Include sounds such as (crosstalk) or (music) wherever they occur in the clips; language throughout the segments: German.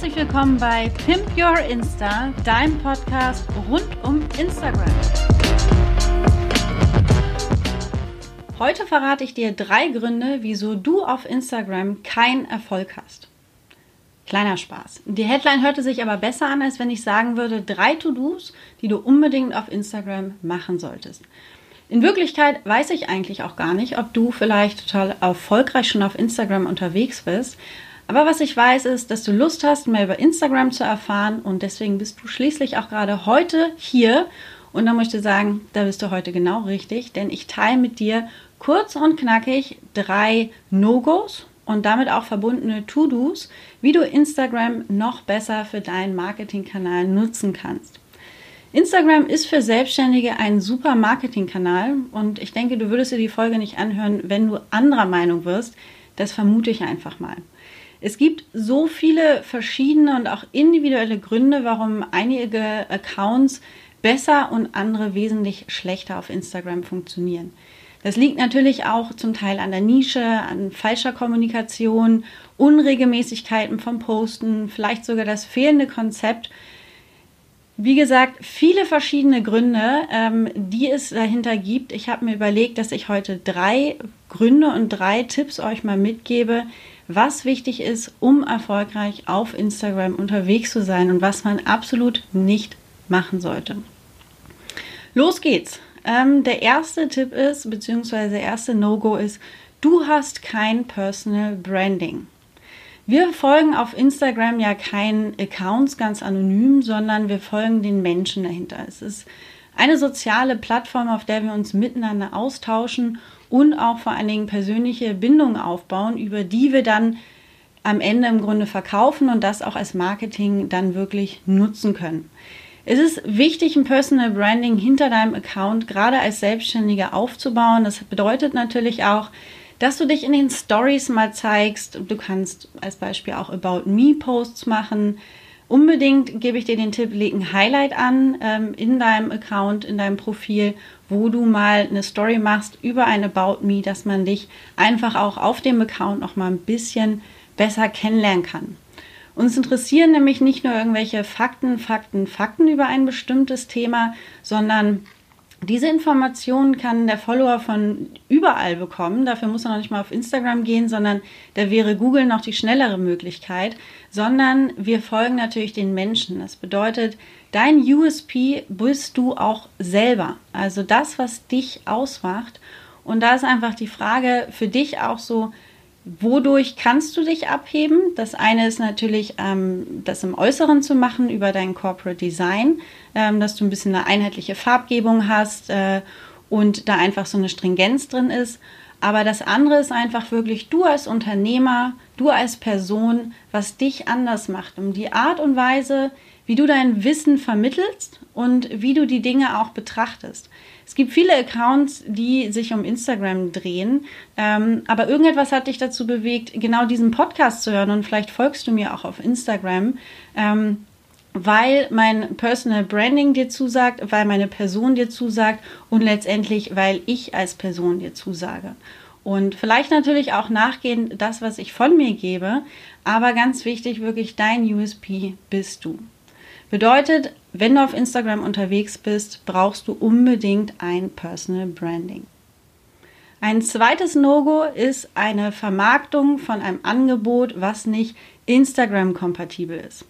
Herzlich willkommen bei Pimp Your Insta, deinem Podcast rund um Instagram. Heute verrate ich dir drei Gründe, wieso du auf Instagram keinen Erfolg hast. Kleiner Spaß. Die Headline hörte sich aber besser an, als wenn ich sagen würde, drei To-Dos, die du unbedingt auf Instagram machen solltest. In Wirklichkeit weiß ich eigentlich auch gar nicht, ob du vielleicht total erfolgreich schon auf Instagram unterwegs bist. Aber was ich weiß, ist, dass du Lust hast, mehr über Instagram zu erfahren und deswegen bist du schließlich auch gerade heute hier. Und da möchte ich sagen, da bist du heute genau richtig, denn ich teile mit dir kurz und knackig drei No-Gos und damit auch verbundene To-Dos, wie du Instagram noch besser für deinen Marketingkanal nutzen kannst. Instagram ist für Selbstständige ein super Marketingkanal und ich denke, du würdest dir die Folge nicht anhören, wenn du anderer Meinung wirst. Das vermute ich einfach mal. Es gibt so viele verschiedene und auch individuelle Gründe, warum einige Accounts besser und andere wesentlich schlechter auf Instagram funktionieren. Das liegt natürlich auch zum Teil an der Nische, an falscher Kommunikation, Unregelmäßigkeiten vom Posten, vielleicht sogar das fehlende Konzept wie gesagt, viele verschiedene Gründe, ähm, die es dahinter gibt. Ich habe mir überlegt, dass ich heute drei Gründe und drei Tipps euch mal mitgebe, was wichtig ist, um erfolgreich auf Instagram unterwegs zu sein und was man absolut nicht machen sollte. Los geht's. Ähm, der erste Tipp ist, beziehungsweise der erste No-Go ist, du hast kein Personal Branding. Wir folgen auf Instagram ja keinen Accounts ganz anonym, sondern wir folgen den Menschen dahinter. Es ist eine soziale Plattform, auf der wir uns miteinander austauschen und auch vor allen Dingen persönliche Bindungen aufbauen, über die wir dann am Ende im Grunde verkaufen und das auch als Marketing dann wirklich nutzen können. Es ist wichtig, ein Personal Branding hinter deinem Account gerade als Selbstständiger aufzubauen. Das bedeutet natürlich auch, dass du dich in den Stories mal zeigst. Du kannst als Beispiel auch About Me Posts machen. Unbedingt gebe ich dir den Tipp, leg ein Highlight an ähm, in deinem Account, in deinem Profil, wo du mal eine Story machst über ein About Me, dass man dich einfach auch auf dem Account noch mal ein bisschen besser kennenlernen kann. Uns interessieren nämlich nicht nur irgendwelche Fakten, Fakten, Fakten über ein bestimmtes Thema, sondern diese Informationen kann der Follower von überall bekommen. Dafür muss er noch nicht mal auf Instagram gehen, sondern da wäre Google noch die schnellere Möglichkeit. Sondern wir folgen natürlich den Menschen. Das bedeutet, dein USP bist du auch selber. Also das, was dich ausmacht. Und da ist einfach die Frage für dich auch so, Wodurch kannst du dich abheben? Das eine ist natürlich, ähm, das im Äußeren zu machen über dein Corporate Design, ähm, dass du ein bisschen eine einheitliche Farbgebung hast äh, und da einfach so eine Stringenz drin ist. Aber das andere ist einfach wirklich du als Unternehmer, du als Person, was dich anders macht, um die Art und Weise, wie du dein Wissen vermittelst und wie du die Dinge auch betrachtest. Es gibt viele Accounts, die sich um Instagram drehen, ähm, aber irgendetwas hat dich dazu bewegt, genau diesen Podcast zu hören und vielleicht folgst du mir auch auf Instagram. Ähm, weil mein Personal Branding dir zusagt, weil meine Person dir zusagt und letztendlich, weil ich als Person dir zusage. Und vielleicht natürlich auch nachgehen das, was ich von mir gebe, aber ganz wichtig, wirklich dein USP bist du. Bedeutet, wenn du auf Instagram unterwegs bist, brauchst du unbedingt ein Personal Branding. Ein zweites No-Go ist eine Vermarktung von einem Angebot, was nicht Instagram-kompatibel ist.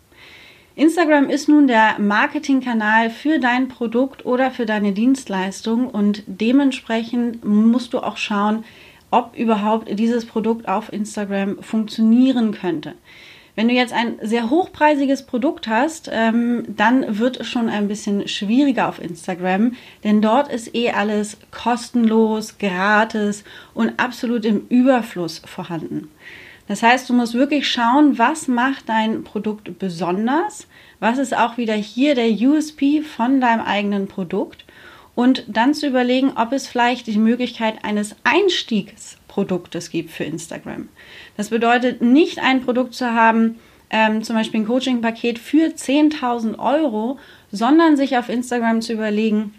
Instagram ist nun der Marketingkanal für dein Produkt oder für deine Dienstleistung und dementsprechend musst du auch schauen, ob überhaupt dieses Produkt auf Instagram funktionieren könnte. Wenn du jetzt ein sehr hochpreisiges Produkt hast, ähm, dann wird es schon ein bisschen schwieriger auf Instagram, denn dort ist eh alles kostenlos, gratis und absolut im Überfluss vorhanden. Das heißt, du musst wirklich schauen, was macht dein Produkt besonders, was ist auch wieder hier der USP von deinem eigenen Produkt und dann zu überlegen, ob es vielleicht die Möglichkeit eines Einstiegsproduktes gibt für Instagram. Das bedeutet nicht ein Produkt zu haben, ähm, zum Beispiel ein Coaching-Paket für 10.000 Euro, sondern sich auf Instagram zu überlegen,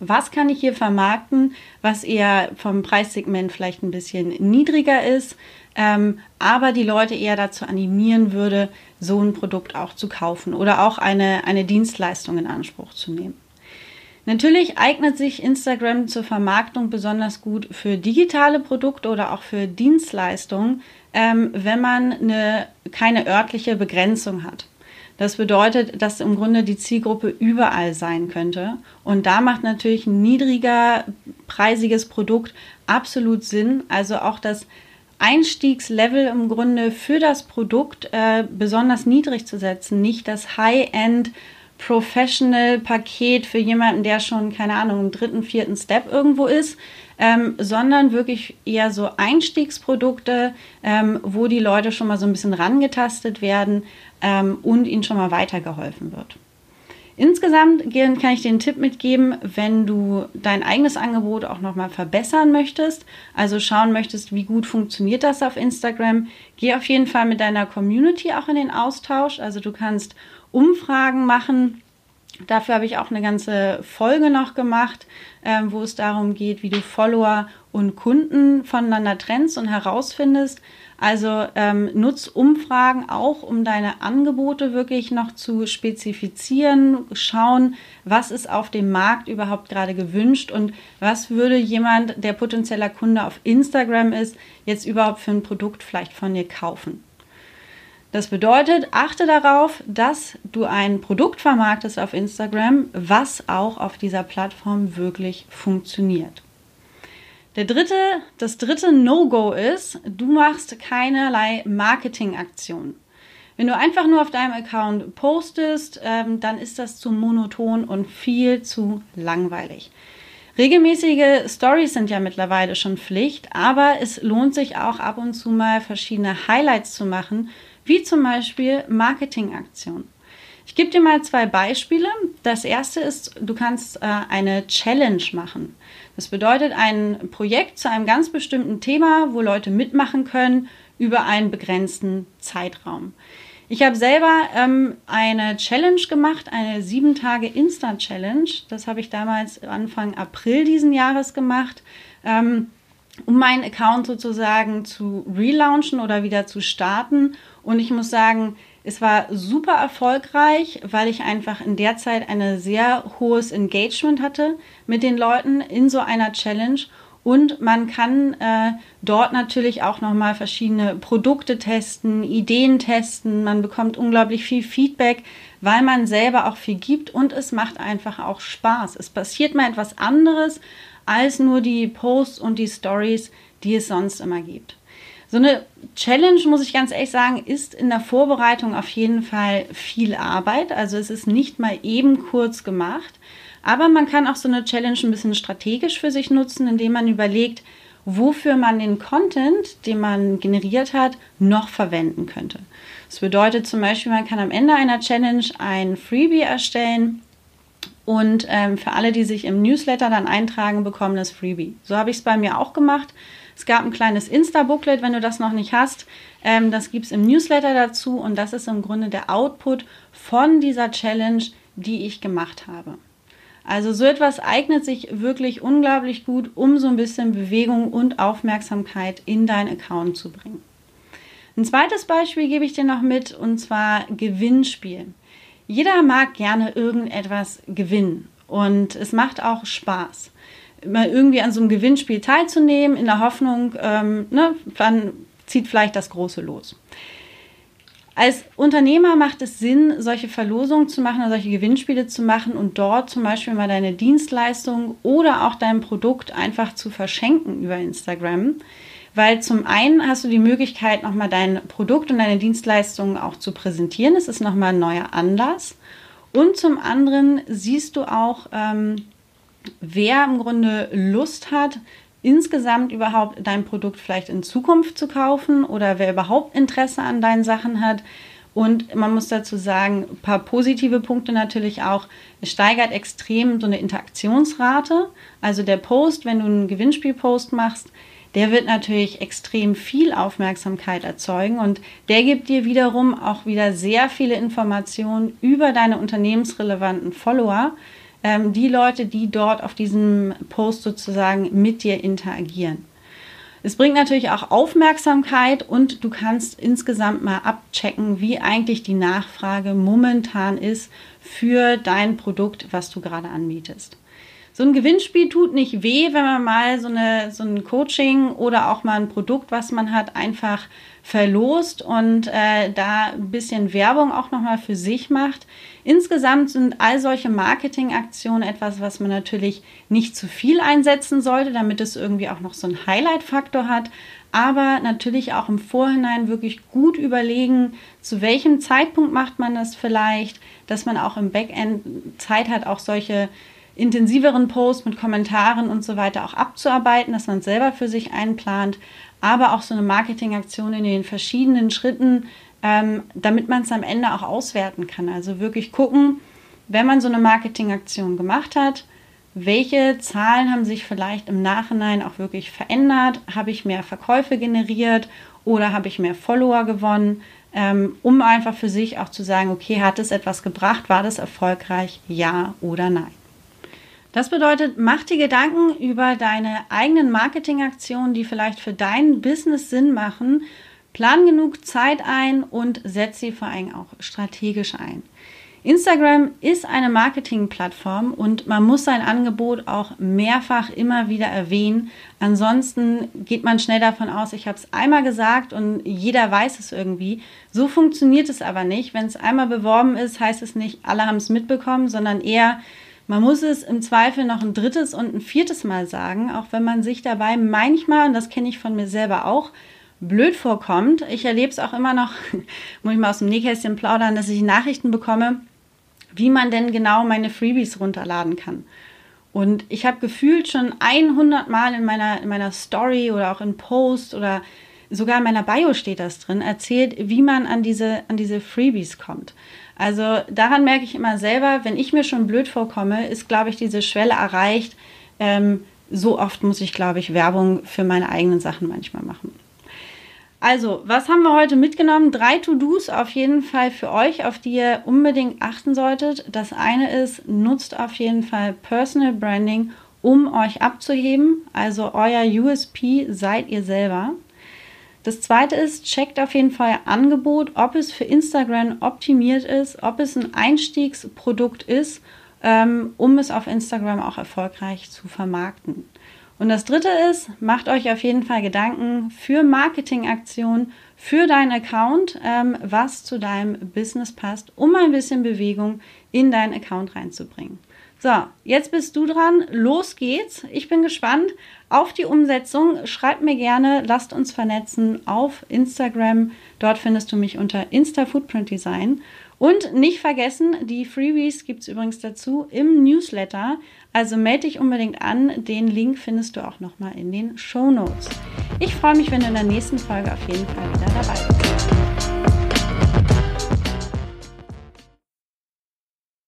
was kann ich hier vermarkten, was eher vom Preissegment vielleicht ein bisschen niedriger ist, ähm, aber die Leute eher dazu animieren würde, so ein Produkt auch zu kaufen oder auch eine, eine Dienstleistung in Anspruch zu nehmen. Natürlich eignet sich Instagram zur Vermarktung besonders gut für digitale Produkte oder auch für Dienstleistungen, ähm, wenn man eine, keine örtliche Begrenzung hat. Das bedeutet, dass im Grunde die Zielgruppe überall sein könnte. Und da macht natürlich ein niedriger preisiges Produkt absolut Sinn. Also auch das Einstiegslevel im Grunde für das Produkt äh, besonders niedrig zu setzen, nicht das High-End Professional-Paket für jemanden, der schon, keine Ahnung, im dritten, vierten Step irgendwo ist, ähm, sondern wirklich eher so Einstiegsprodukte, ähm, wo die Leute schon mal so ein bisschen rangetastet werden ähm, und ihnen schon mal weitergeholfen wird. Insgesamt kann ich den Tipp mitgeben, wenn du dein eigenes Angebot auch nochmal verbessern möchtest, also schauen möchtest, wie gut funktioniert das auf Instagram, geh auf jeden Fall mit deiner Community auch in den Austausch. Also du kannst Umfragen machen. Dafür habe ich auch eine ganze Folge noch gemacht, ähm, wo es darum geht, wie du Follower und Kunden voneinander trennst und herausfindest. Also ähm, nutz Umfragen auch, um deine Angebote wirklich noch zu spezifizieren, schauen, was ist auf dem Markt überhaupt gerade gewünscht und was würde jemand, der potenzieller Kunde auf Instagram ist, jetzt überhaupt für ein Produkt vielleicht von dir kaufen. Das bedeutet, achte darauf, dass du ein Produkt vermarktest auf Instagram, was auch auf dieser Plattform wirklich funktioniert. Der dritte, das dritte No-Go ist, du machst keinerlei Marketingaktionen. Wenn du einfach nur auf deinem Account postest, ähm, dann ist das zu monoton und viel zu langweilig. Regelmäßige Stories sind ja mittlerweile schon Pflicht, aber es lohnt sich auch ab und zu mal verschiedene Highlights zu machen, wie zum Beispiel Marketingaktionen. Ich gebe dir mal zwei Beispiele. Das erste ist, du kannst äh, eine Challenge machen. Das bedeutet ein Projekt zu einem ganz bestimmten Thema, wo Leute mitmachen können über einen begrenzten Zeitraum. Ich habe selber ähm, eine Challenge gemacht, eine sieben Tage Insta-Challenge. Das habe ich damals Anfang April diesen Jahres gemacht. Ähm, um meinen Account sozusagen zu relaunchen oder wieder zu starten. Und ich muss sagen, es war super erfolgreich, weil ich einfach in der Zeit ein sehr hohes Engagement hatte mit den Leuten in so einer Challenge. Und man kann äh, dort natürlich auch nochmal verschiedene Produkte testen, Ideen testen. Man bekommt unglaublich viel Feedback, weil man selber auch viel gibt und es macht einfach auch Spaß. Es passiert mal etwas anderes als nur die Posts und die Stories, die es sonst immer gibt. So eine Challenge, muss ich ganz ehrlich sagen, ist in der Vorbereitung auf jeden Fall viel Arbeit. Also es ist nicht mal eben kurz gemacht. Aber man kann auch so eine Challenge ein bisschen strategisch für sich nutzen, indem man überlegt, wofür man den Content, den man generiert hat, noch verwenden könnte. Das bedeutet zum Beispiel, man kann am Ende einer Challenge ein Freebie erstellen und ähm, für alle, die sich im Newsletter dann eintragen, bekommen das Freebie. So habe ich es bei mir auch gemacht. Es gab ein kleines Insta-Booklet, wenn du das noch nicht hast. Ähm, das gibt es im Newsletter dazu und das ist im Grunde der Output von dieser Challenge, die ich gemacht habe. Also so etwas eignet sich wirklich unglaublich gut, um so ein bisschen Bewegung und Aufmerksamkeit in deinen Account zu bringen. Ein zweites Beispiel gebe ich dir noch mit und zwar Gewinnspiel. Jeder mag gerne irgendetwas gewinnen und es macht auch Spaß mal irgendwie an so einem Gewinnspiel teilzunehmen, in der Hoffnung, ähm, ne, dann zieht vielleicht das Große los. Als Unternehmer macht es Sinn, solche Verlosungen zu machen, solche Gewinnspiele zu machen und dort zum Beispiel mal deine Dienstleistung oder auch dein Produkt einfach zu verschenken über Instagram. Weil zum einen hast du die Möglichkeit, nochmal dein Produkt und deine Dienstleistungen auch zu präsentieren. Es ist nochmal ein neuer Anlass. Und zum anderen siehst du auch, ähm, wer im Grunde Lust hat, insgesamt überhaupt dein Produkt vielleicht in Zukunft zu kaufen oder wer überhaupt Interesse an deinen Sachen hat. Und man muss dazu sagen, ein paar positive Punkte natürlich auch. Es steigert extrem so eine Interaktionsrate. Also der Post, wenn du einen Gewinnspielpost machst, der wird natürlich extrem viel Aufmerksamkeit erzeugen und der gibt dir wiederum auch wieder sehr viele Informationen über deine unternehmensrelevanten Follower, ähm, die Leute, die dort auf diesem Post sozusagen mit dir interagieren. Es bringt natürlich auch Aufmerksamkeit und du kannst insgesamt mal abchecken, wie eigentlich die Nachfrage momentan ist für dein Produkt, was du gerade anbietest. So ein Gewinnspiel tut nicht weh, wenn man mal so, eine, so ein Coaching oder auch mal ein Produkt, was man hat, einfach verlost und äh, da ein bisschen Werbung auch nochmal für sich macht. Insgesamt sind all solche Marketingaktionen etwas, was man natürlich nicht zu viel einsetzen sollte, damit es irgendwie auch noch so einen Highlight-Faktor hat. Aber natürlich auch im Vorhinein wirklich gut überlegen, zu welchem Zeitpunkt macht man das vielleicht, dass man auch im Backend Zeit hat, auch solche intensiveren Posts mit Kommentaren und so weiter auch abzuarbeiten, dass man selber für sich einplant, aber auch so eine Marketingaktion in den verschiedenen Schritten, ähm, damit man es am Ende auch auswerten kann. Also wirklich gucken, wenn man so eine Marketingaktion gemacht hat, welche Zahlen haben sich vielleicht im Nachhinein auch wirklich verändert? Habe ich mehr Verkäufe generiert oder habe ich mehr Follower gewonnen? Ähm, um einfach für sich auch zu sagen, okay, hat es etwas gebracht? War das erfolgreich? Ja oder nein? Das bedeutet, mach dir Gedanken über deine eigenen Marketingaktionen, die vielleicht für dein Business Sinn machen. Plan genug Zeit ein und setz sie vor allem auch strategisch ein. Instagram ist eine Marketingplattform und man muss sein Angebot auch mehrfach immer wieder erwähnen. Ansonsten geht man schnell davon aus, ich habe es einmal gesagt und jeder weiß es irgendwie. So funktioniert es aber nicht. Wenn es einmal beworben ist, heißt es nicht, alle haben es mitbekommen, sondern eher, man muss es im Zweifel noch ein drittes und ein viertes Mal sagen, auch wenn man sich dabei manchmal, und das kenne ich von mir selber auch, blöd vorkommt. Ich erlebe es auch immer noch, (laughs) muss ich mal aus dem Nähkästchen plaudern, dass ich Nachrichten bekomme, wie man denn genau meine Freebies runterladen kann. Und ich habe gefühlt schon 100 Mal in meiner, in meiner Story oder auch in Post oder sogar in meiner Bio steht das drin, erzählt, wie man an diese, an diese Freebies kommt. Also daran merke ich immer selber, wenn ich mir schon blöd vorkomme, ist, glaube ich, diese Schwelle erreicht. Ähm, so oft muss ich, glaube ich, Werbung für meine eigenen Sachen manchmal machen. Also, was haben wir heute mitgenommen? Drei To-Dos auf jeden Fall für euch, auf die ihr unbedingt achten solltet. Das eine ist, nutzt auf jeden Fall Personal Branding, um euch abzuheben. Also euer USP seid ihr selber. Das zweite ist, checkt auf jeden Fall Angebot, ob es für Instagram optimiert ist, ob es ein Einstiegsprodukt ist, ähm, um es auf Instagram auch erfolgreich zu vermarkten. Und das dritte ist, macht euch auf jeden Fall Gedanken für Marketingaktionen, für deinen Account, ähm, was zu deinem Business passt, um ein bisschen Bewegung in deinen Account reinzubringen. So, jetzt bist du dran. Los geht's. Ich bin gespannt auf die Umsetzung. Schreib mir gerne, lasst uns vernetzen auf Instagram. Dort findest du mich unter Insta Footprint Design. Und nicht vergessen, die Freebies gibt es übrigens dazu im Newsletter. Also melde dich unbedingt an. Den Link findest du auch nochmal in den Show Notes. Ich freue mich, wenn du in der nächsten Folge auf jeden Fall wieder dabei bist.